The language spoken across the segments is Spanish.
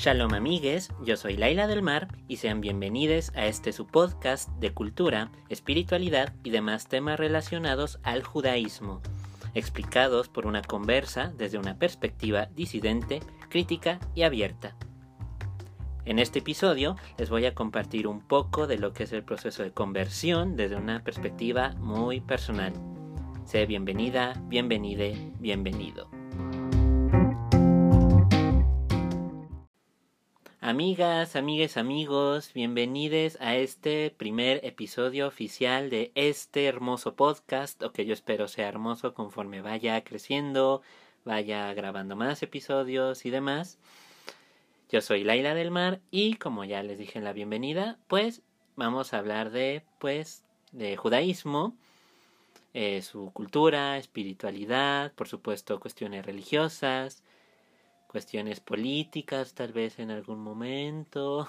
Shalom amigues, yo soy Laila del Mar y sean bienvenidos a este su podcast de cultura, espiritualidad y demás temas relacionados al judaísmo, explicados por una conversa desde una perspectiva disidente, crítica y abierta. En este episodio les voy a compartir un poco de lo que es el proceso de conversión desde una perspectiva muy personal. Sé bienvenida, bienvenide, bienvenido. Amigas, amigues, amigos, bienvenidos a este primer episodio oficial de este hermoso podcast, o que yo espero sea hermoso conforme vaya creciendo, vaya grabando más episodios y demás. Yo soy Laila del Mar y como ya les dije en la bienvenida, pues vamos a hablar de pues de judaísmo, eh, su cultura, espiritualidad, por supuesto cuestiones religiosas, cuestiones políticas tal vez en algún momento.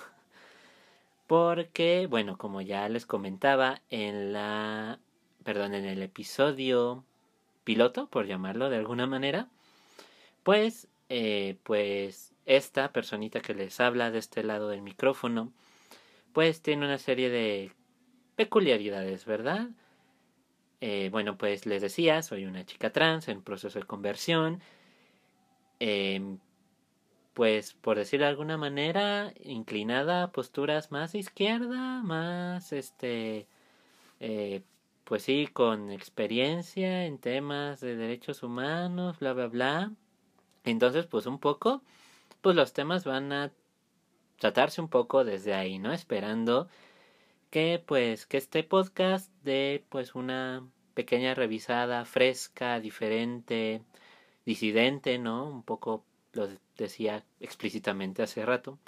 Porque, bueno, como ya les comentaba en la, perdón, en el episodio piloto, por llamarlo de alguna manera, pues, eh, pues esta personita que les habla de este lado del micrófono, pues tiene una serie de peculiaridades, ¿verdad? Eh, bueno, pues les decía, soy una chica trans en proceso de conversión. Eh, pues por decirlo de alguna manera, inclinada a posturas más izquierda, más este, eh, pues sí, con experiencia en temas de derechos humanos, bla, bla, bla. Entonces, pues un poco, pues los temas van a tratarse un poco desde ahí, ¿no? Esperando que pues que este podcast dé pues una pequeña revisada fresca, diferente, disidente, ¿no? Un poco lo decía explícitamente hace rato,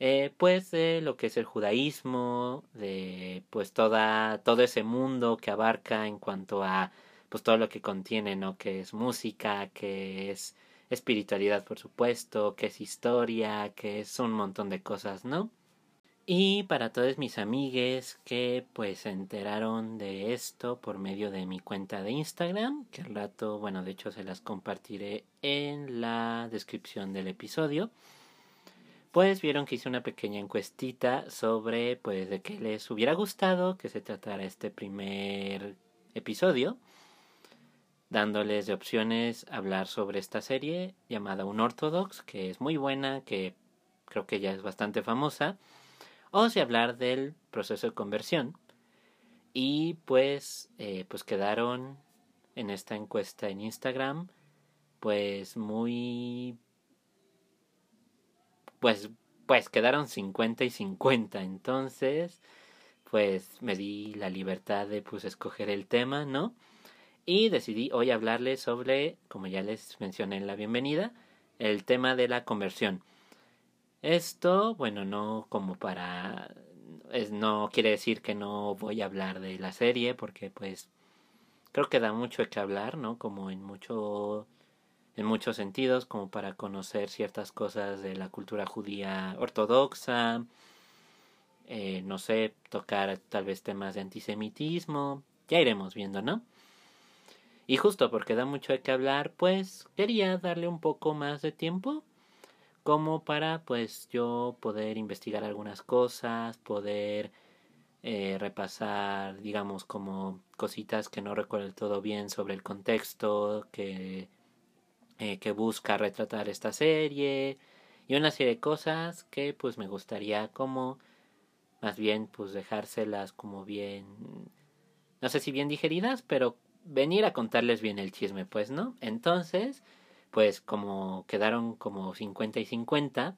eh, pues de lo que es el judaísmo, de pues toda, todo ese mundo que abarca en cuanto a pues todo lo que contiene, ¿no? Que es música, que es espiritualidad, por supuesto, que es historia, que es un montón de cosas, ¿no? Y para todos mis amigues que pues se enteraron de esto por medio de mi cuenta de Instagram, que al rato, bueno, de hecho se las compartiré en la descripción del episodio, pues vieron que hice una pequeña encuestita sobre pues de qué les hubiera gustado que se tratara este primer episodio, dándoles de opciones hablar sobre esta serie llamada Un Ortodox, que es muy buena, que creo que ya es bastante famosa o si hablar del proceso de conversión. Y pues, eh, pues quedaron en esta encuesta en Instagram, pues muy, pues, pues quedaron 50 y 50. Entonces, pues me di la libertad de pues escoger el tema, ¿no? Y decidí hoy hablarles sobre, como ya les mencioné en la bienvenida, el tema de la conversión. Esto, bueno, no como para... Es, no quiere decir que no voy a hablar de la serie, porque pues creo que da mucho que hablar, ¿no? Como en mucho en muchos sentidos, como para conocer ciertas cosas de la cultura judía ortodoxa, eh, no sé, tocar tal vez temas de antisemitismo, ya iremos viendo, ¿no? Y justo porque da mucho de qué hablar, pues quería darle un poco más de tiempo como para pues yo poder investigar algunas cosas, poder eh, repasar, digamos, como cositas que no recuerdo todo bien sobre el contexto que, eh, que busca retratar esta serie y una serie de cosas que pues me gustaría como más bien pues dejárselas como bien no sé si bien digeridas pero venir a contarles bien el chisme pues no entonces pues como quedaron como 50 y 50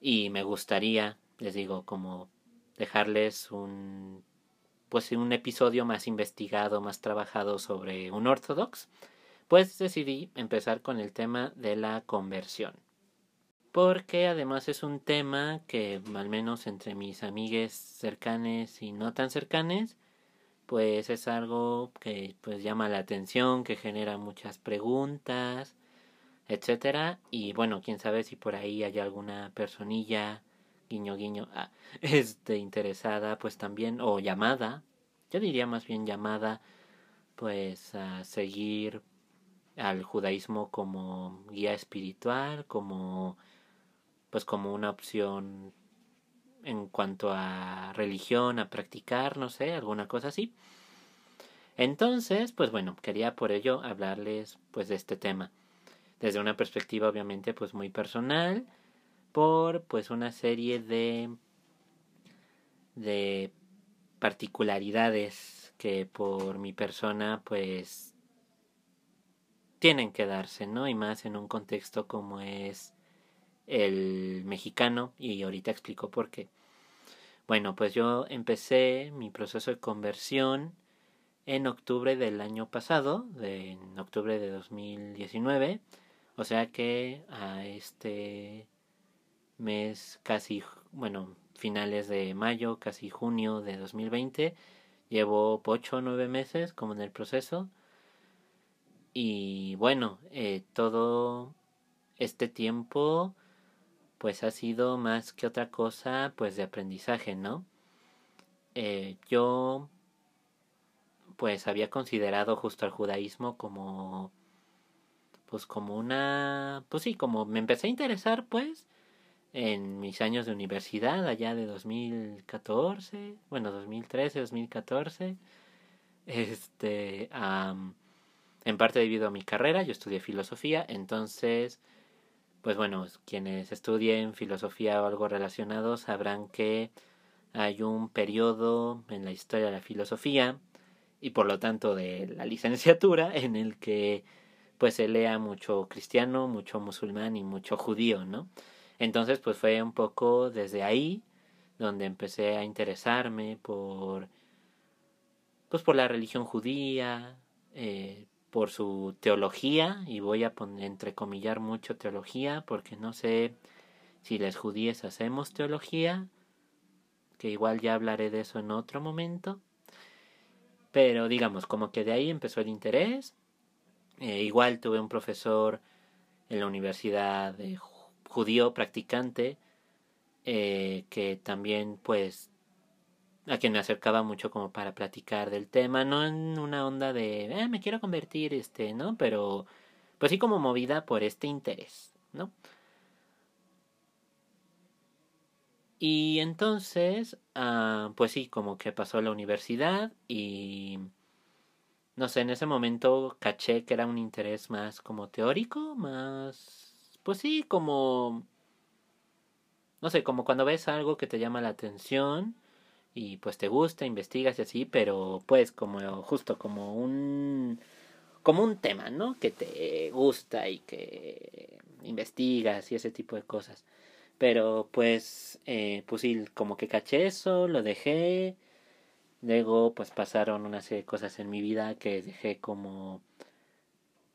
y me gustaría, les digo, como dejarles un pues un episodio más investigado, más trabajado sobre un ortodox, pues decidí empezar con el tema de la conversión. Porque además es un tema que al menos entre mis amigues cercanes y no tan cercanes, pues es algo que pues llama la atención, que genera muchas preguntas, etcétera. Y bueno, quién sabe si por ahí hay alguna personilla guiño guiño ah, este interesada pues también o llamada, yo diría más bien llamada pues a seguir al judaísmo como guía espiritual, como pues como una opción en cuanto a religión, a practicar, no sé, alguna cosa así. Entonces, pues bueno, quería por ello hablarles pues de este tema desde una perspectiva obviamente pues muy personal por pues una serie de de particularidades que por mi persona pues tienen que darse, ¿no? Y más en un contexto como es el mexicano y ahorita explico por qué. Bueno, pues yo empecé mi proceso de conversión en octubre del año pasado, de, en octubre de 2019, o sea que a este mes casi, bueno, finales de mayo, casi junio de 2020, llevo ocho o nueve meses como en el proceso. Y bueno, eh, todo este tiempo pues ha sido más que otra cosa pues de aprendizaje, ¿no? Eh, yo pues había considerado justo al judaísmo como pues como una pues sí, como me empecé a interesar pues en mis años de universidad allá de 2014, bueno, 2013, 2014. Este, en parte debido a mi carrera, yo estudié filosofía, entonces pues bueno, quienes estudien filosofía o algo relacionado sabrán que hay un periodo en la historia de la filosofía y por lo tanto de la licenciatura en el que pues se lea mucho cristiano, mucho musulmán y mucho judío, ¿no? Entonces pues fue un poco desde ahí donde empecé a interesarme por pues por la religión judía, eh, por su teología, y voy a poner entrecomillar mucho teología, porque no sé si las judíes hacemos teología, que igual ya hablaré de eso en otro momento. Pero digamos, como que de ahí empezó el interés. Eh, igual tuve un profesor en la universidad de judío practicante eh, que también pues a quien me acercaba mucho como para platicar del tema, no en una onda de eh, me quiero convertir, este, ¿no? Pero pues sí como movida por este interés, ¿no? Y entonces, ah, pues sí, como que pasó la universidad y no sé, en ese momento caché que era un interés más como teórico, más, pues sí, como, no sé, como cuando ves algo que te llama la atención y pues te gusta, investigas y así, pero pues como justo como un como un tema, ¿no? Que te gusta y que investigas y ese tipo de cosas. Pero pues, eh, pues sí, como que caché eso, lo dejé. Luego pues pasaron una serie de cosas en mi vida que dejé como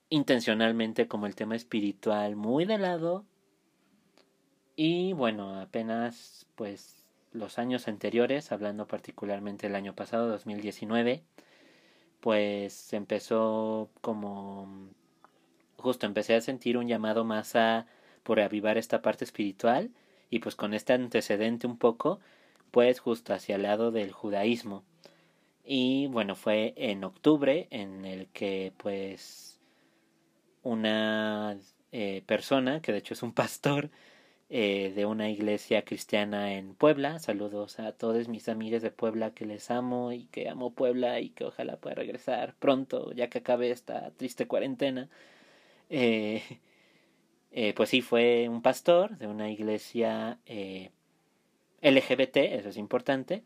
intencionalmente como el tema espiritual muy de lado. Y bueno, apenas pues los años anteriores, hablando particularmente el año pasado, 2019, pues empezó como justo empecé a sentir un llamado más a por avivar esta parte espiritual y pues con este antecedente un poco pues justo hacia el lado del judaísmo. Y bueno fue en octubre en el que pues una eh, persona que de hecho es un pastor eh, de una iglesia cristiana en Puebla. Saludos a todos mis amigos de Puebla que les amo y que amo Puebla y que ojalá pueda regresar pronto ya que acabe esta triste cuarentena. Eh, eh, pues sí, fue un pastor de una iglesia LGBT, eso es importante,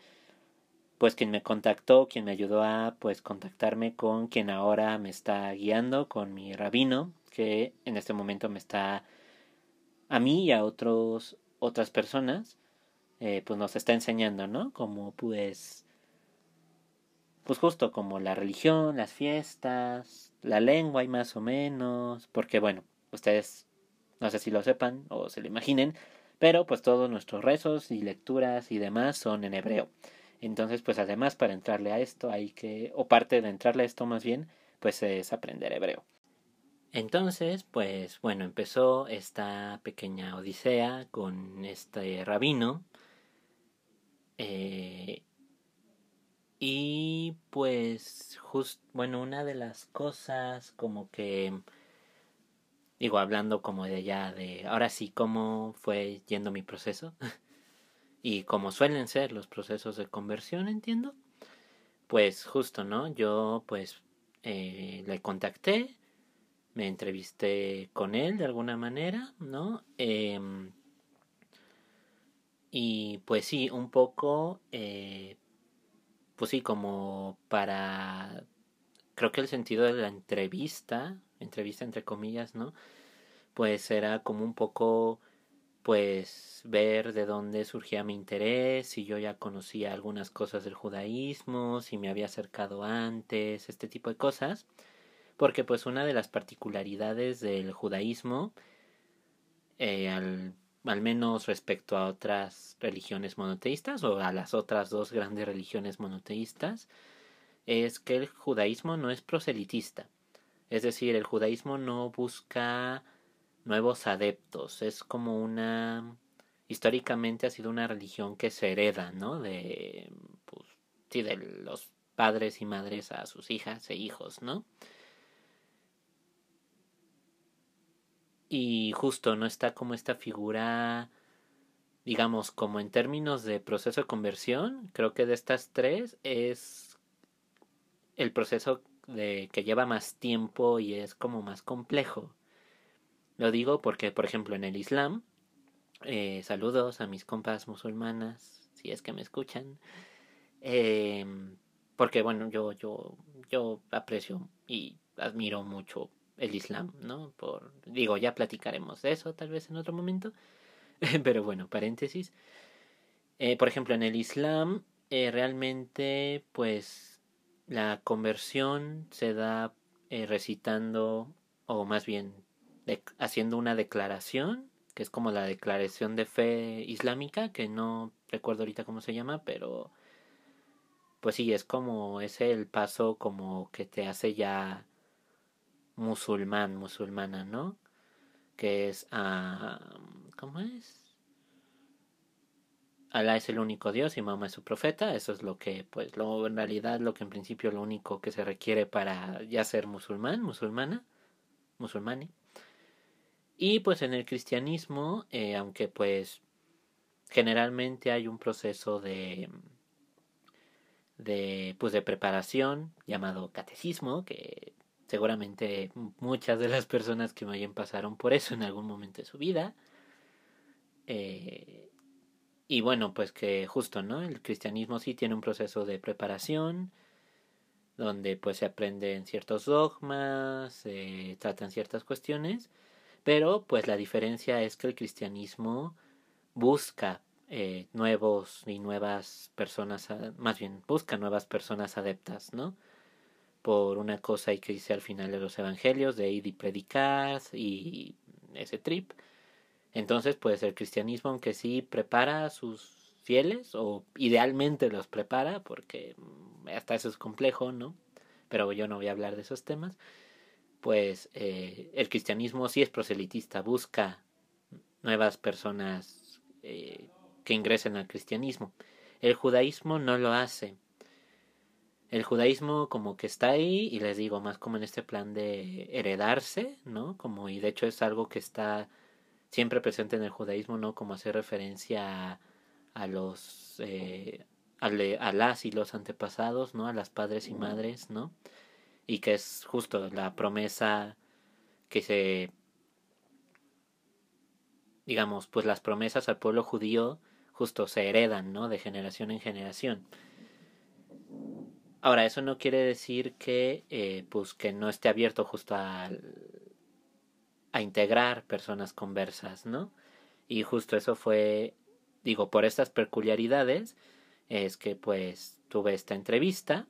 pues quien me contactó, quien me ayudó a pues contactarme con quien ahora me está guiando, con mi rabino, que en este momento me está a mí y a otros, otras personas, eh, pues nos está enseñando, ¿no? Como pues, pues justo como la religión, las fiestas, la lengua y más o menos, porque bueno, ustedes no sé si lo sepan o se lo imaginen, pero pues todos nuestros rezos y lecturas y demás son en hebreo. Entonces, pues además para entrarle a esto hay que, o parte de entrarle a esto más bien, pues es aprender hebreo. Entonces, pues bueno, empezó esta pequeña odisea con este rabino. Eh, y pues, just, bueno, una de las cosas como que digo, hablando como de ya de, ahora sí, cómo fue yendo mi proceso y como suelen ser los procesos de conversión, entiendo, pues justo, ¿no? Yo pues eh, le contacté, me entrevisté con él de alguna manera, ¿no? Em, y pues sí, un poco, eh, pues sí, como para, creo que el sentido de la entrevista, entrevista entre comillas, ¿no? Pues era como un poco, pues, ver de dónde surgía mi interés, si yo ya conocía algunas cosas del judaísmo, si me había acercado antes, este tipo de cosas. Porque pues una de las particularidades del judaísmo, eh, al, al menos respecto a otras religiones monoteístas o a las otras dos grandes religiones monoteístas, es que el judaísmo no es proselitista. Es decir, el judaísmo no busca nuevos adeptos, es como una históricamente ha sido una religión que se hereda, ¿no? De pues sí, de los padres y madres a sus hijas e hijos, ¿no? Y justo no está como esta figura, digamos, como en términos de proceso de conversión, creo que de estas tres es el proceso de que lleva más tiempo y es como más complejo. Lo digo porque, por ejemplo, en el Islam, eh, saludos a mis compas musulmanas, si es que me escuchan, eh, porque bueno, yo, yo, yo aprecio y admiro mucho el Islam, ¿no? Por, digo, ya platicaremos de eso tal vez en otro momento, pero bueno, paréntesis. Eh, por ejemplo, en el Islam, eh, realmente, pues, la conversión se da eh, recitando, o más bien, haciendo una declaración, que es como la declaración de fe islámica, que no recuerdo ahorita cómo se llama, pero pues sí, es como ese el paso como que te hace ya musulmán, musulmana, ¿no? Que es, ah, ¿cómo es? Alá es el único Dios y Mahoma es su profeta. Eso es lo que, pues, lo, en realidad lo que en principio lo único que se requiere para ya ser musulmán, musulmana, musulmani. Y pues en el cristianismo, eh, aunque pues generalmente hay un proceso de de pues de preparación llamado catecismo que Seguramente muchas de las personas que me oyen pasaron por eso en algún momento de su vida. Eh, y bueno, pues que justo, ¿no? El cristianismo sí tiene un proceso de preparación, donde pues se aprenden ciertos dogmas, se tratan ciertas cuestiones, pero pues la diferencia es que el cristianismo busca eh, nuevos y nuevas personas, más bien busca nuevas personas adeptas, ¿no? Por una cosa que dice al final de los evangelios, de ir y predicar y ese trip. Entonces, pues el cristianismo, aunque sí prepara a sus fieles, o idealmente los prepara, porque mm, hasta eso es complejo, ¿no? Pero yo no voy a hablar de esos temas. Pues eh, el cristianismo sí es proselitista, busca nuevas personas eh, que ingresen al cristianismo. El judaísmo no lo hace el judaísmo como que está ahí y les digo más como en este plan de heredarse, ¿no? Como y de hecho es algo que está siempre presente en el judaísmo, ¿no? Como hacer referencia a, los eh, a, a, las y los antepasados, ¿no? A las padres y madres, ¿no? Y que es justo la promesa que se digamos, pues las promesas al pueblo judío justo se heredan, ¿no? De generación en generación. Ahora, eso no quiere decir que, eh, pues, que no esté abierto justo a, a integrar personas conversas, ¿no? Y justo eso fue, digo, por estas peculiaridades, es que pues tuve esta entrevista.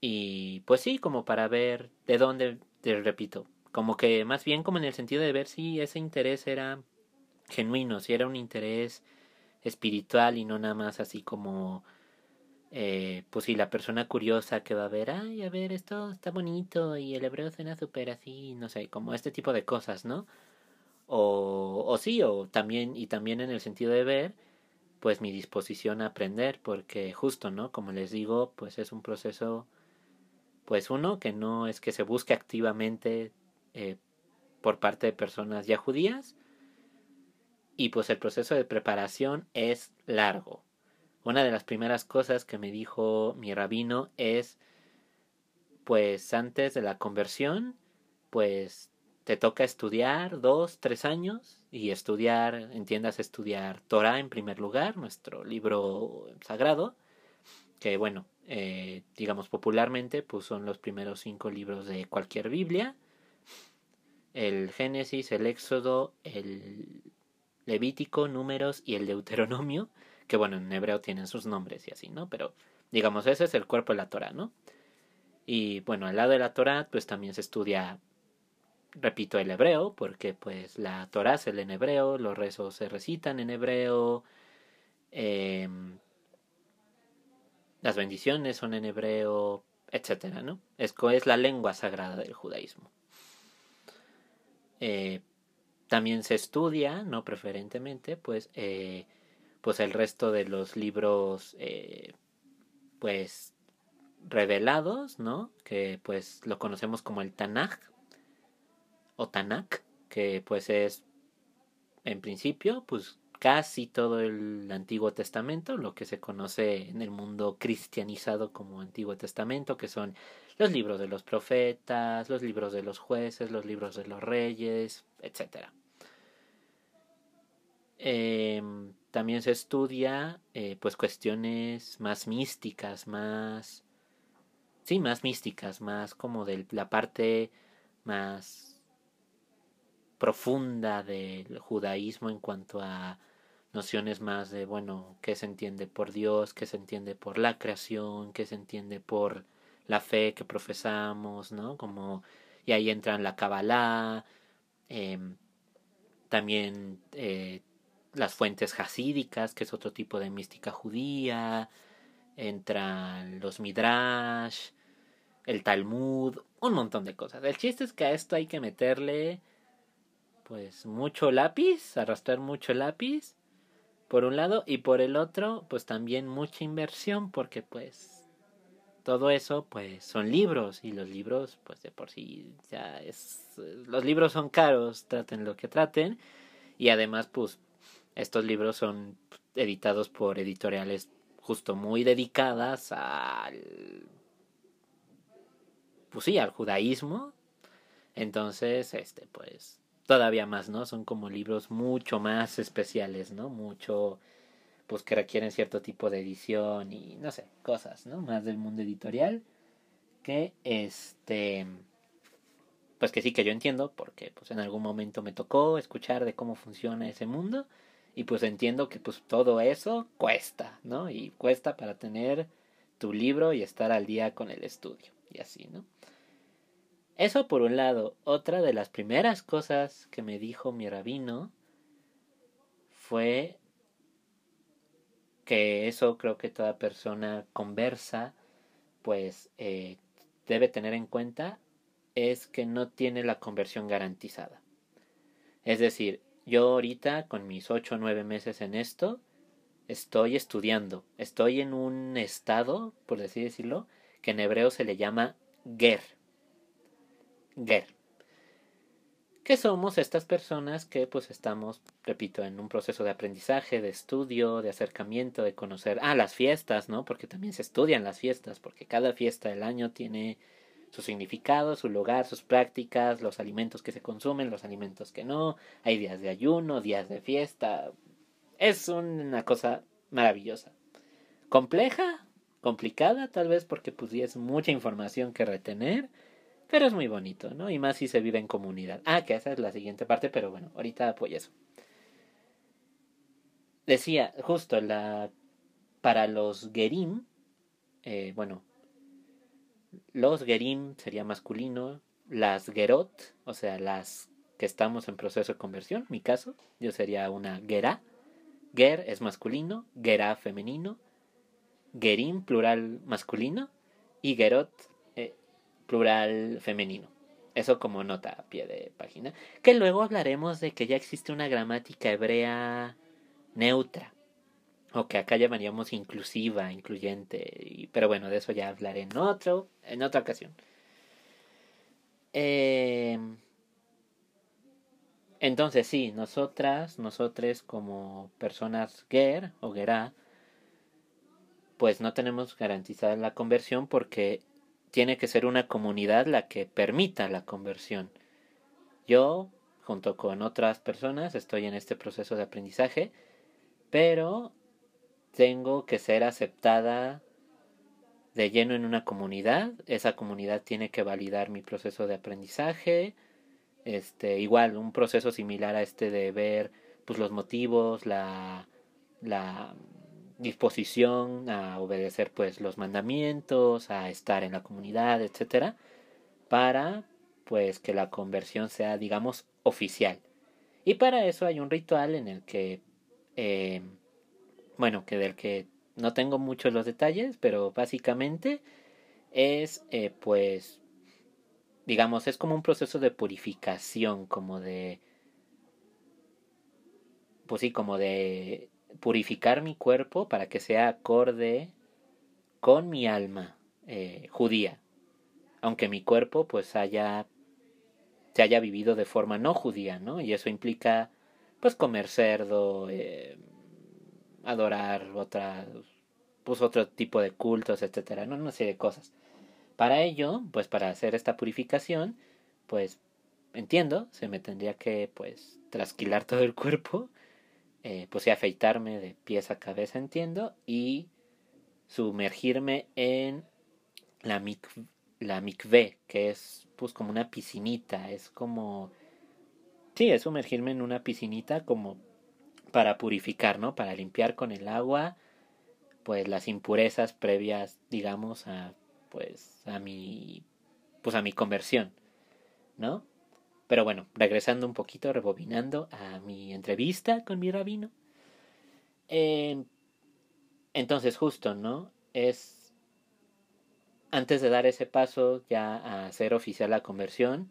Y pues sí, como para ver de dónde, te repito, como que más bien como en el sentido de ver si ese interés era genuino, si era un interés espiritual y no nada más así como eh, pues si la persona curiosa que va a ver, ay, a ver, esto está bonito y el hebreo suena súper así, no sé, como este tipo de cosas, ¿no? O, o sí, o también, y también en el sentido de ver, pues mi disposición a aprender, porque justo, ¿no? Como les digo, pues es un proceso, pues uno, que no es que se busque activamente eh, por parte de personas ya judías y pues el proceso de preparación es largo. Una de las primeras cosas que me dijo mi rabino es pues antes de la conversión pues te toca estudiar dos, tres años y estudiar, entiendas estudiar Torah en primer lugar, nuestro libro sagrado, que bueno, eh, digamos popularmente, pues son los primeros cinco libros de cualquier Biblia, el Génesis, el Éxodo, el Levítico, Números y el Deuteronomio, que bueno, en hebreo tienen sus nombres y así, ¿no? Pero digamos, ese es el cuerpo de la Torah, ¿no? Y bueno, al lado de la Torah, pues también se estudia repito el hebreo, porque pues la Torah se lee en hebreo, los rezos se recitan en hebreo, em, las bendiciones son en hebreo, etcétera, ¿no? Es, es la lengua sagrada del judaísmo. Eh, también se estudia, no preferentemente, pues, eh, pues el resto de los libros, eh, pues, revelados, ¿no? Que pues lo conocemos como el Tanakh, o Tanakh, que pues es en principio pues casi todo el Antiguo Testamento, lo que se conoce en el mundo cristianizado como Antiguo Testamento, que son los libros de los profetas, los libros de los jueces, los libros de los reyes, etc. Em, también se estudia eh, pues cuestiones más místicas, más sí, más místicas, más como de la parte más profunda del judaísmo en cuanto a nociones más de, bueno, qué se entiende por Dios, qué se entiende por la creación, qué se entiende por la fe que profesamos, ¿no? Como, y ahí entran la Kabbalah, em, también eh, las fuentes hasídicas, que es otro tipo de mística judía, entran los Midrash, el Talmud, un montón de cosas. El chiste es que a esto hay que meterle pues mucho lápiz, arrastrar mucho lápiz, por un lado, y por el otro, pues también mucha inversión, porque pues todo eso, pues son libros, y los libros, pues de por sí, ya es, los libros son caros, traten lo que traten, y además, pues, estos libros son editados por editoriales justo muy dedicadas al pues sí, al judaísmo. Entonces, este, pues, todavía más, ¿no? Son como libros mucho más especiales, ¿no? Mucho, pues que requieren cierto tipo de edición y no sé, cosas, ¿no? Más del mundo editorial que este pues que sí que yo entiendo porque pues en algún momento me tocó escuchar de cómo funciona ese mundo y pues entiendo que pues todo eso cuesta, ¿no? Y cuesta para tener tu libro y estar al día con el estudio y así, ¿no? Eso por un lado. Otra de las primeras cosas que me dijo mi rabino fue que eso creo que toda persona conversa pues eh, debe tener en cuenta es que no tiene la conversión garantizada. Es decir, yo ahorita con mis ocho o nueve meses en esto estoy estudiando, estoy en un estado, por así decirlo, que en hebreo se le llama ger, Ger. Que somos estas personas que pues estamos, repito, en un proceso de aprendizaje, de estudio, de acercamiento, de conocer, ah, las fiestas, ¿no? Porque también se estudian las fiestas, porque cada fiesta del año tiene su significado, su lugar, sus prácticas, los alimentos que se consumen, los alimentos que no, hay días de ayuno, días de fiesta. Es una cosa maravillosa. Compleja, complicada tal vez porque pues es mucha información que retener, pero es muy bonito, ¿no? Y más si se vive en comunidad. Ah, que esa es la siguiente parte, pero bueno, ahorita apoyo eso. Decía, justo, la para los Gerim, eh, bueno, los Gerim sería masculino, las Gerot, o sea, las que estamos en proceso de conversión, mi caso, yo sería una Gera. Ger es masculino, Gera femenino, Gerim plural masculino y Gerot plural femenino. Eso como nota a pie de página. Que luego hablaremos de que ya existe una gramática hebrea neutra. O que acá llamaríamos inclusiva, incluyente. Pero bueno, de eso ya hablaré en otro, en otra ocasión. Eh, Entonces sí, nosotras, nosotros como personas ger o gerá, pues no tenemos garantizada la conversión porque tiene que ser una comunidad la que permita la conversión. Yo, junto con otras personas, estoy en este proceso de aprendizaje, pero tengo que ser aceptada de lleno en una comunidad. Esa comunidad tiene que validar mi proceso de aprendizaje. Este, igual, un proceso similar a este de ver pues los motivos, la, la disposición a obedecer pues los mandamientos, a estar en la comunidad, etcétera, para pues que la conversión sea digamos oficial. Y para eso hay un ritual en el que eh, bueno, que del que no tengo muchos los detalles, pero básicamente es eh, pues digamos es como un proceso de purificación, como de pues sí, como de purificar mi cuerpo para que sea acorde con mi alma eh, judía, aunque mi cuerpo pues haya se haya vivido de forma no judía, ¿no? Y eso implica pues comer cerdo, eh, adorar otra, pues otro tipo de cultos, etcétera, ¿no? Una serie de cosas. Para ello, pues para hacer esta purificación, pues entiendo, se me tendría que pues trasquilar todo el cuerpo, eh, pues y afeitarme de pies a cabeza, entiendo, y sumergirme en la, mic la mikve, que es pues como una piscinita, es como... Sí, es sumergirme en una piscinita como para purificar, ¿no? Para limpiar con el agua, pues las impurezas previas, digamos, a, pues, a mi, pues a mi conversión, ¿no? Pero bueno, regresando un poquito, rebobinando a mi entrevista con mi rabino. entonces, justo, ¿no? Es antes de dar ese paso ya a hacer oficial la conversión,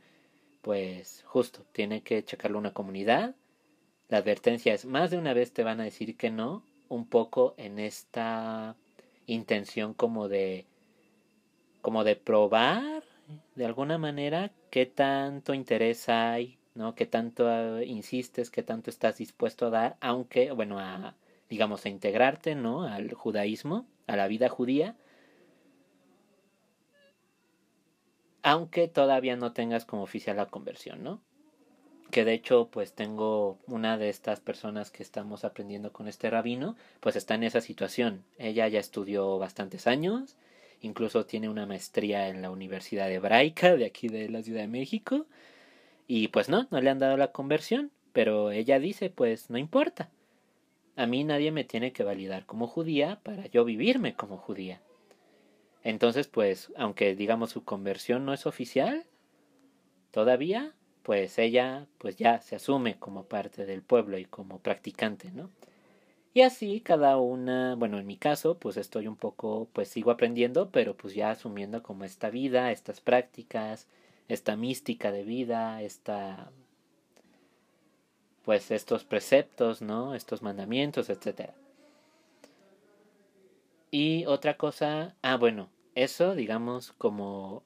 pues justo, tiene que checarlo una comunidad, la advertencia es, más de una vez te van a decir que no, un poco en esta intención como de como de probar de alguna manera qué tanto interés hay, ¿no? Qué tanto ah, insistes, qué tanto estás dispuesto a dar, aunque, bueno, a, digamos, a integrarte, ¿no? Al judaísmo, a la vida judía, aunque todavía no tengas como oficial la conversión, ¿no? Que de hecho pues tengo una de estas personas que estamos aprendiendo con este rabino, pues está en esa situación. Ella ya estudió bastantes años, incluso tiene una maestría en la Universidad Hebraica de aquí de la Ciudad de México, y pues no, no le han dado la conversión, pero ella dice pues no importa. A mí nadie me tiene que validar como judía para yo vivirme como judía. Entonces pues, aunque digamos su conversión no es oficial, todavía pues ella pues ya se asume como parte del pueblo y como practicante, ¿no? Y así cada una, bueno, en mi caso, pues estoy un poco, pues sigo aprendiendo, pero pues ya asumiendo como esta vida, estas prácticas, esta mística de vida, esta, pues estos preceptos, ¿no? Estos mandamientos, etcétera. Y otra cosa, ah, bueno, eso, digamos, como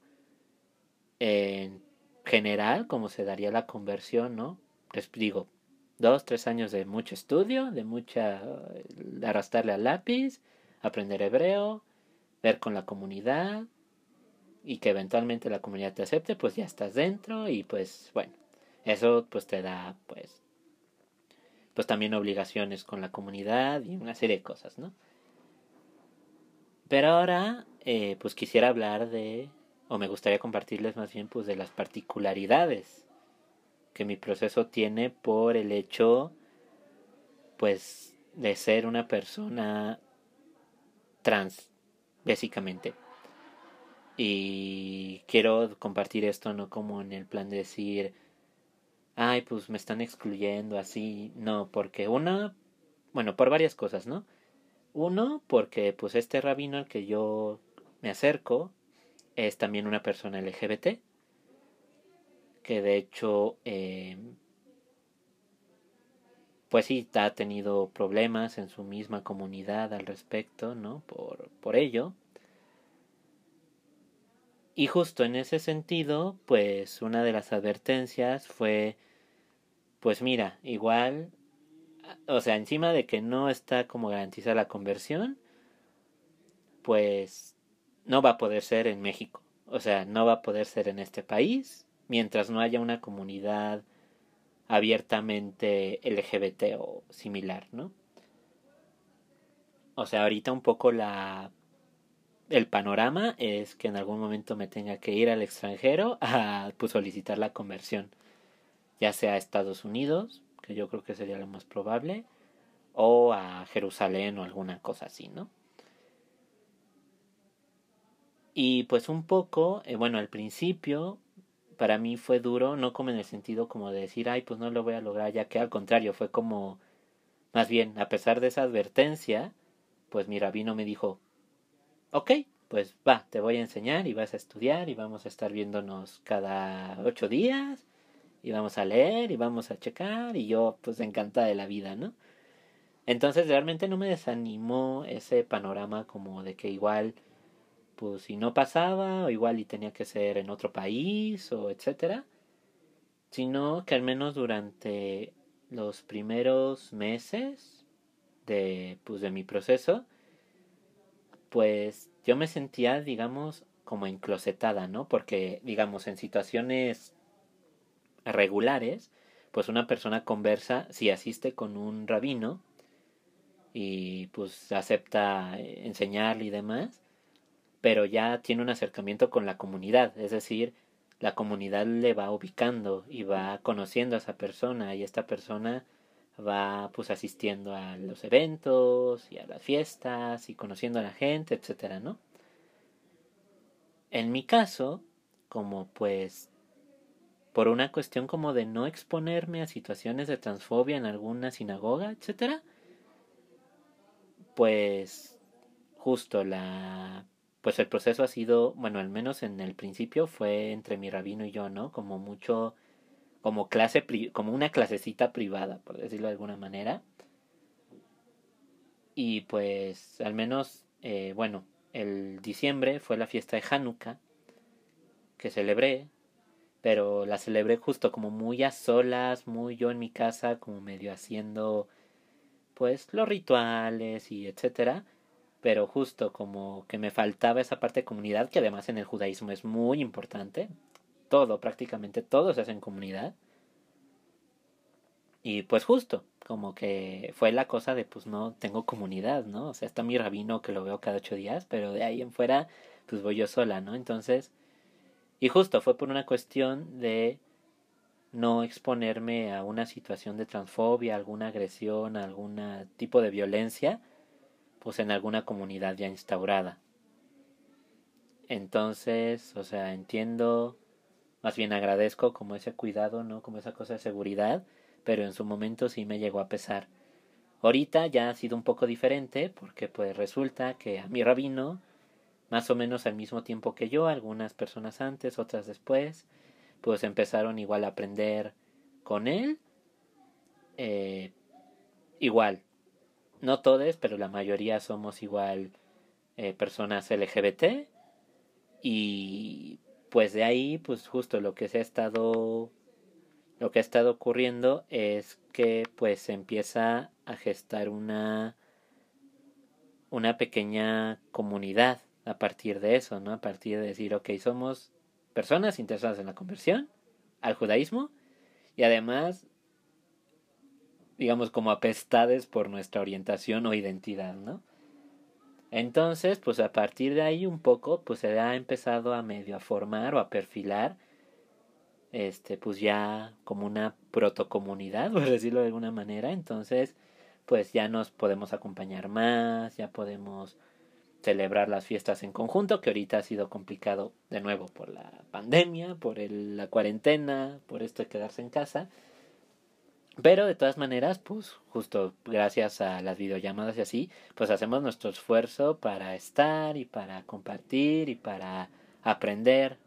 en general, como se daría la conversión, ¿no? Les digo, dos, tres años de mucho estudio, de mucha de arrastrarle al lápiz, aprender hebreo, ver con la comunidad y que eventualmente la comunidad te acepte, pues ya estás dentro y pues bueno, eso pues te da pues pues también obligaciones con la comunidad y una serie de cosas, ¿no? Pero ahora eh, pues quisiera hablar de o me gustaría compartirles más bien pues de las particularidades que mi proceso tiene por el hecho pues de ser una persona trans básicamente. Y quiero compartir esto no como en el plan de decir ay pues me están excluyendo así no porque una bueno por varias cosas no uno porque pues este rabino al que yo me acerco es también una persona LGBT, que de hecho, eh, pues sí, ha tenido problemas en su misma comunidad al respecto, ¿no? Por, por ello. Y justo en ese sentido, pues una de las advertencias fue, pues mira, igual, o sea, encima de que no está como garantizada la conversión, pues no va a poder ser en México. O sea, no va a poder ser en este país mientras no haya una comunidad abiertamente LGBT o similar, ¿no? O sea, ahorita un poco la el panorama es que en algún momento me tenga que ir al extranjero a pues, solicitar la conversión, ya sea a Estados Unidos, que yo creo que sería lo más probable, o a Jerusalén o alguna cosa así, ¿no? Y pues un poco, eh, bueno, al principio para mí fue duro, no como en el sentido como de decir, ay, pues no lo voy a lograr, ya que al contrario, fue como, más bien, a pesar de esa advertencia, pues mi rabino me dijo, ok, pues va, te voy a enseñar y vas a estudiar y vamos a estar viéndonos cada ocho días y vamos a leer y vamos a checar y yo pues encantada de la vida, ¿no? Entonces realmente no me desanimó ese panorama como de que igual pues si no pasaba o igual y tenía que ser en otro país o etcétera, sino que al menos durante los primeros meses de pues de mi proceso pues yo me sentía, digamos, como enclosetada, ¿no? Porque, digamos, en situaciones regulares, pues una persona conversa si asiste con un rabino y pues acepta enseñarle y demás, pero ya tiene un acercamiento con la comunidad, es decir, la comunidad le va ubicando y va conociendo a esa persona y esta persona va pues asistiendo a los eventos y a las fiestas y conociendo a la gente, etcétera, ¿no? En mi caso, como pues por una cuestión como de no exponerme a situaciones de transfobia en alguna sinagoga, etcétera, pues justo la pues el proceso ha sido, bueno, al menos en el principio fue entre mi rabino y yo, ¿no? Como mucho como clase como una clasecita privada, por decirlo de alguna manera. Y pues al menos, eh, bueno, el diciembre fue la fiesta de Hanukkah que celebré, pero la celebré justo como muy a solas, muy yo en mi casa, como medio haciendo pues los rituales y etcétera, pero justo como que me faltaba esa parte de comunidad que además en el judaísmo es muy importante, todo, prácticamente todo se hace en comunidad. Y pues justo, como que fue la cosa de pues no tengo comunidad, ¿no? O sea, está mi rabino que lo veo cada ocho días, pero de ahí en fuera pues voy yo sola, ¿no? Entonces, y justo fue por una cuestión de no exponerme a una situación de transfobia, alguna agresión, algún tipo de violencia, pues en alguna comunidad ya instaurada. Entonces, o sea, entiendo más bien agradezco como ese cuidado, ¿no? Como esa cosa de seguridad, pero en su momento sí me llegó a pesar. Ahorita ya ha sido un poco diferente porque pues resulta que a mi rabino, más o menos al mismo tiempo que yo, algunas personas antes, otras después, pues empezaron igual a aprender con él. Eh, igual, no todos, pero la mayoría somos igual eh, personas LGBT y pues de ahí, pues justo lo que se ha estado lo que ha estado ocurriendo es que pues se empieza a gestar una una pequeña comunidad a partir de eso, ¿no? A partir de decir, ok, somos personas interesadas en la conversión al judaísmo y además, digamos, como apestades por nuestra orientación o identidad, ¿no? Entonces, pues a partir de ahí un poco, pues se ha empezado a medio a formar o a perfilar, este, pues ya como una protocomunidad, por decirlo de alguna manera. Entonces, pues ya nos podemos acompañar más, ya podemos celebrar las fiestas en conjunto, que ahorita ha sido complicado de nuevo por la pandemia, por la cuarentena, por esto de quedarse en casa. Pero de todas maneras, pues justo gracias a las videollamadas y así, pues hacemos nuestro esfuerzo para estar y para compartir y para aprender,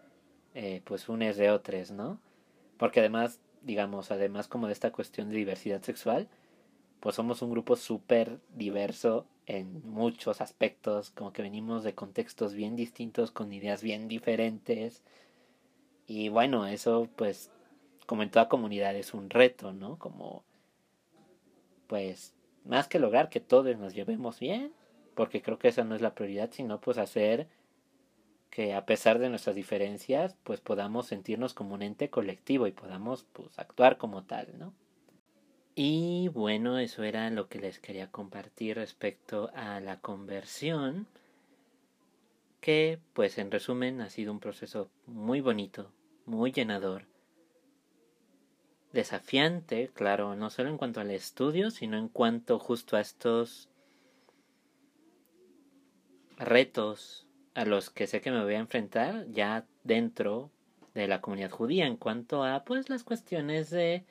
eh, pues unes de otros, ¿no? Porque además, digamos, además como de esta cuestión de diversidad sexual, pues somos un grupo súper diverso en muchos aspectos, como que venimos de contextos bien distintos, con ideas bien diferentes. Y bueno, eso pues como en toda comunidad es un reto, ¿no? Como, pues, más que lograr que todos nos llevemos bien, porque creo que esa no es la prioridad, sino pues hacer que a pesar de nuestras diferencias, pues podamos sentirnos como un ente colectivo y podamos pues actuar como tal, ¿no? Y bueno, eso era lo que les quería compartir respecto a la conversión, que pues en resumen ha sido un proceso muy bonito, muy llenador, desafiante, claro, no solo en cuanto al estudio, sino en cuanto justo a estos retos a los que sé que me voy a enfrentar ya dentro de la comunidad judía en cuanto a pues las cuestiones de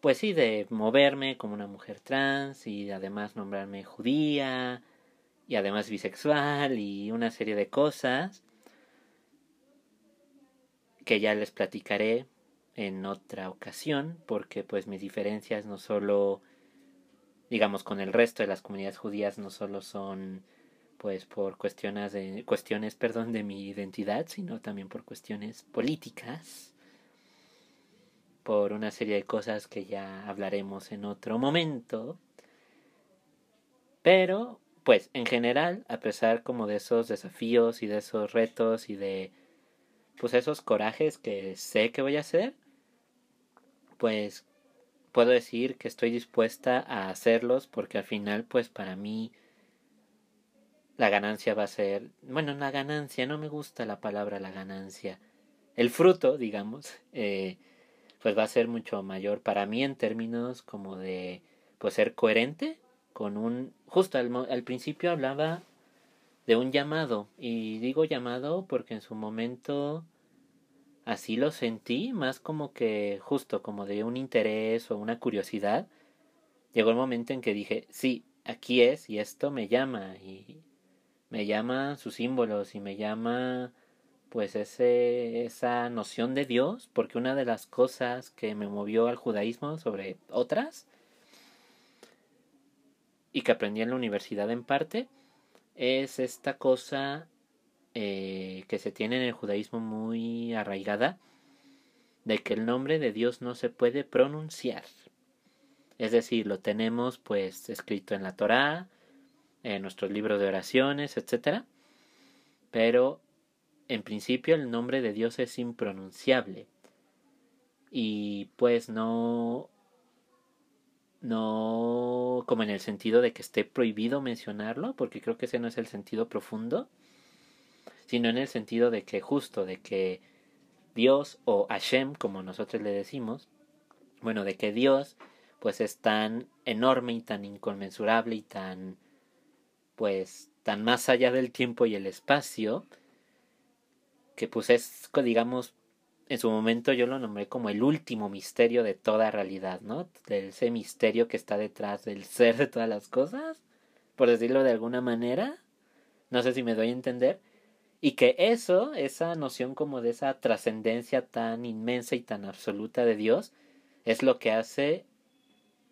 pues sí de moverme como una mujer trans y además nombrarme judía y además bisexual y una serie de cosas que ya les platicaré en otra ocasión porque pues mis diferencias no solo digamos con el resto de las comunidades judías no solo son pues por cuestiones de cuestiones perdón de mi identidad sino también por cuestiones políticas por una serie de cosas que ya hablaremos en otro momento. Pero pues en general a pesar como de esos desafíos y de esos retos y de pues esos corajes que sé que voy a hacer pues puedo decir que estoy dispuesta a hacerlos porque al final pues para mí la ganancia va a ser, bueno, la ganancia, no me gusta la palabra la ganancia, el fruto, digamos, eh, pues va a ser mucho mayor para mí en términos como de, pues ser coherente con un, justo al, al principio hablaba de un llamado, y digo llamado porque en su momento así lo sentí, más como que justo como de un interés o una curiosidad. Llegó el momento en que dije, sí, aquí es y esto me llama y me llama sus símbolos y me llama pues ese, esa noción de Dios, porque una de las cosas que me movió al judaísmo sobre otras y que aprendí en la universidad en parte, es esta cosa eh, que se tiene en el judaísmo muy arraigada, de que el nombre de Dios no se puede pronunciar. Es decir, lo tenemos pues escrito en la Torá, en nuestros libros de oraciones, etc. Pero en principio el nombre de Dios es impronunciable. Y pues no no como en el sentido de que esté prohibido mencionarlo, porque creo que ese no es el sentido profundo, sino en el sentido de que justo, de que Dios o Hashem, como nosotros le decimos, bueno, de que Dios pues es tan enorme y tan inconmensurable y tan pues tan más allá del tiempo y el espacio, que pues es, digamos, en su momento yo lo nombré como el último misterio de toda realidad, ¿no? De ese misterio que está detrás del ser de todas las cosas, por decirlo de alguna manera. No sé si me doy a entender. Y que eso, esa noción como de esa trascendencia tan inmensa y tan absoluta de Dios, es lo que hace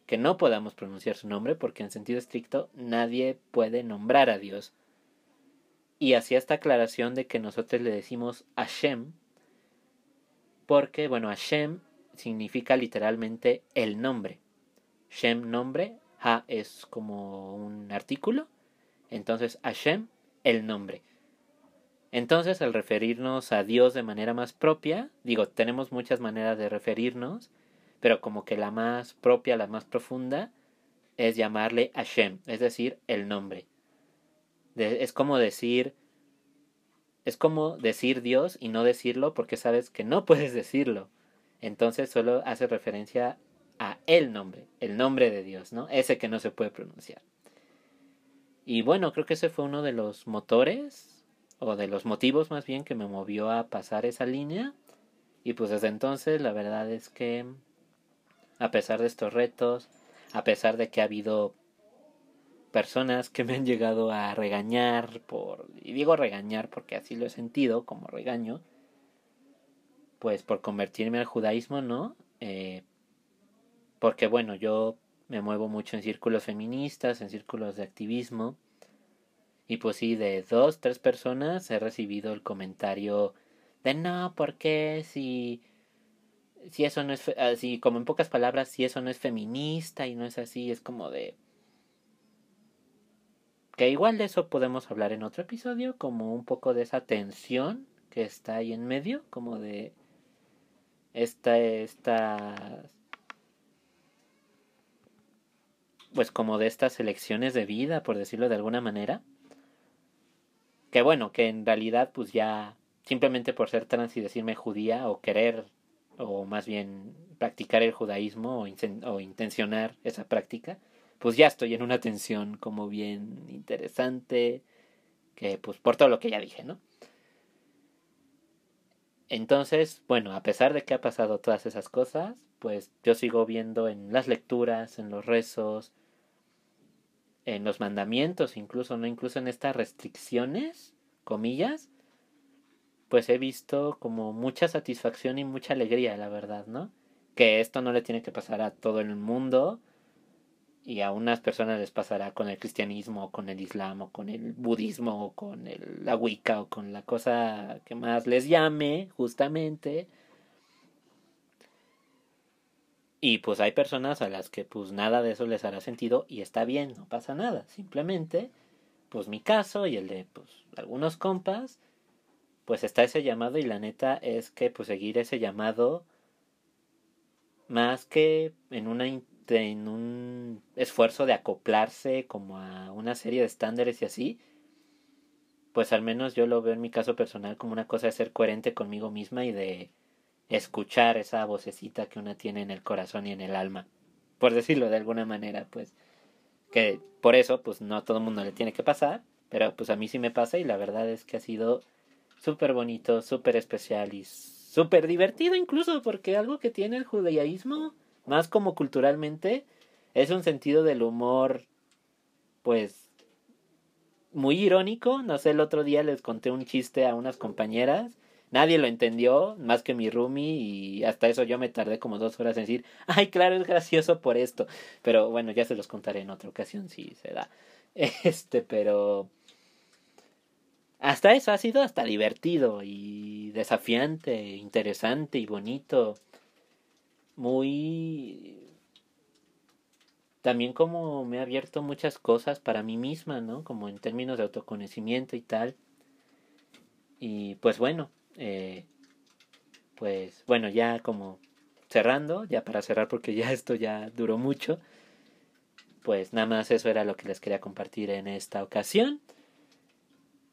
que no podamos pronunciar su nombre porque en sentido estricto nadie puede nombrar a Dios. Y hacía esta aclaración de que nosotros le decimos Hashem porque, bueno, Hashem significa literalmente el nombre. Shem nombre, Ha es como un artículo, entonces Hashem el nombre. Entonces, al referirnos a Dios de manera más propia, digo, tenemos muchas maneras de referirnos, pero como que la más propia, la más profunda, es llamarle Hashem, es decir, el nombre. es como decir, es como decir Dios y no decirlo porque sabes que no puedes decirlo. Entonces solo hace referencia a el nombre, el nombre de Dios, ¿no? Ese que no se puede pronunciar. Y bueno, creo que ese fue uno de los motores, o de los motivos más bien, que me movió a pasar esa línea. Y pues desde entonces la verdad es que a pesar de estos retos, a pesar de que ha habido personas que me han llegado a regañar por, y digo regañar porque así lo he sentido como regaño, pues por convertirme al judaísmo, ¿no? Eh, porque bueno, yo me muevo mucho en círculos feministas, en círculos de activismo, y pues sí, de dos, tres personas he recibido el comentario de no, ¿por qué si si eso no es así como en pocas palabras si eso no es feminista y no es así es como de que igual de eso podemos hablar en otro episodio como un poco de esa tensión que está ahí en medio como de esta esta pues como de estas elecciones de vida por decirlo de alguna manera. Que bueno que en realidad pues ya simplemente por ser trans y decirme judía o querer o más bien practicar el judaísmo o, intencionar esa práctica, pues ya estoy en una tensión como bien interesante, que pues por todo lo que ya dije, ¿no? Entonces, bueno, a pesar de que ha pasado todas esas cosas, pues yo sigo viendo en las lecturas, en los rezos, en los mandamientos, incluso, ¿no? Incluso en estas restricciones, comillas, pues he visto como mucha satisfacción y mucha alegría, la verdad, ¿no? Que esto no le tiene que pasar a todo el mundo y a unas personas les pasará con el cristianismo, o con el islam, o con el budismo, o con el, la wicca, o con la cosa que más les llame, justamente. Y pues hay personas a las que pues nada de eso les hará sentido y está bien, no pasa nada. Simplemente, pues mi caso y el de pues algunos compas, pues está ese llamado y la neta es que pues seguir ese llamado más que en una en un esfuerzo de acoplarse como a una serie de estándares y así, pues al menos yo lo veo en mi caso personal como una cosa de ser coherente conmigo misma y de escuchar esa vocecita que una tiene en el corazón y en el alma, por decirlo de alguna manera, pues que por eso pues no a todo el mundo le tiene que pasar, pero pues a mí sí me pasa y la verdad es que ha sido súper bonito, súper especial y súper divertido incluso, porque algo que tiene el judaísmo, más como culturalmente, es un sentido del humor, pues, muy irónico. No sé, el otro día les conté un chiste a unas compañeras. Nadie lo entendió, más que mi roomie, y hasta eso yo me tardé como dos horas en decir, ay, claro, es gracioso por esto. Pero bueno, ya se los contaré en otra ocasión si se da. Este, pero hasta eso ha sido hasta divertido y desafiante, interesante y bonito. Muy... También como me ha abierto muchas cosas para mí misma, ¿no? Como en términos de autoconocimiento y tal. Y pues bueno, eh, pues bueno, ya como cerrando, ya para cerrar porque ya esto ya duró mucho, pues nada más eso era lo que les quería compartir en esta ocasión.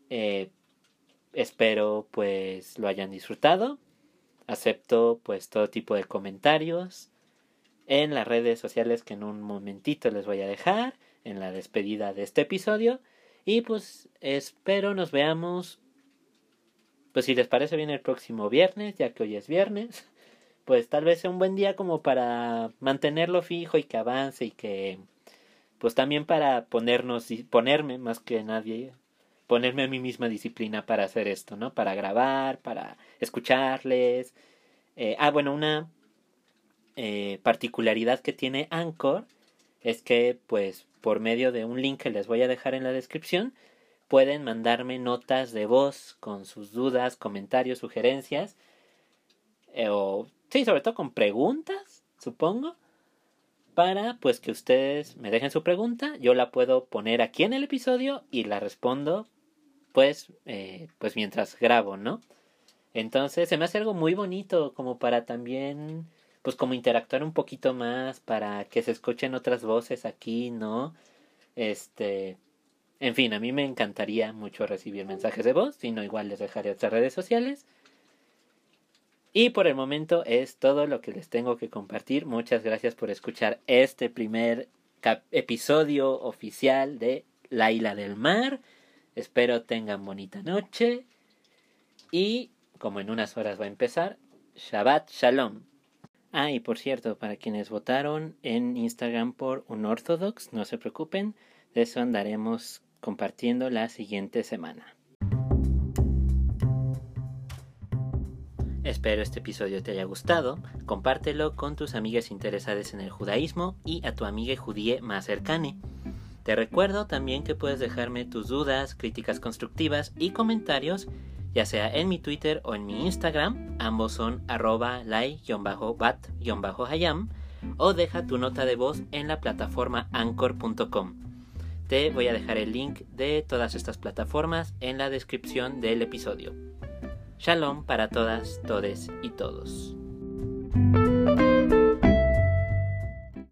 Eh, espero pues lo hayan disfrutado. Acepto pues todo tipo de comentarios en las redes sociales que en un momentito les voy a dejar en la despedida de este episodio. Y pues espero nos veamos pues si les parece bien el próximo viernes, ya que hoy es viernes, pues tal vez sea un buen día como para mantenerlo fijo y que avance y que pues también para ponernos ponerme más que nadie ponerme a mí misma disciplina para hacer esto, ¿no? Para grabar, para escucharles. Eh, ah, bueno, una eh, particularidad que tiene Anchor es que, pues, por medio de un link que les voy a dejar en la descripción, pueden mandarme notas de voz con sus dudas, comentarios, sugerencias, eh, o sí, sobre todo con preguntas, supongo, para pues que ustedes me dejen su pregunta, yo la puedo poner aquí en el episodio y la respondo pues, eh, pues mientras grabo, ¿no? Entonces se me hace algo muy bonito como para también, pues como interactuar un poquito más, para que se escuchen otras voces aquí, ¿no? Este, en fin, a mí me encantaría mucho recibir mensajes de voz, si no igual les dejaré otras redes sociales. Y por el momento es todo lo que les tengo que compartir. Muchas gracias por escuchar este primer episodio oficial de La Isla del Mar. Espero tengan bonita noche y como en unas horas va a empezar, Shabbat Shalom. Ah, y por cierto, para quienes votaron en Instagram por un ortodox, no se preocupen, de eso andaremos compartiendo la siguiente semana. Espero este episodio te haya gustado, compártelo con tus amigas interesadas en el judaísmo y a tu amiga judía más cercana. Te recuerdo también que puedes dejarme tus dudas, críticas constructivas y comentarios, ya sea en mi Twitter o en mi Instagram, ambos son arroba lai-bat-hayam, o deja tu nota de voz en la plataforma anchor.com. Te voy a dejar el link de todas estas plataformas en la descripción del episodio. Shalom para todas, todes y todos.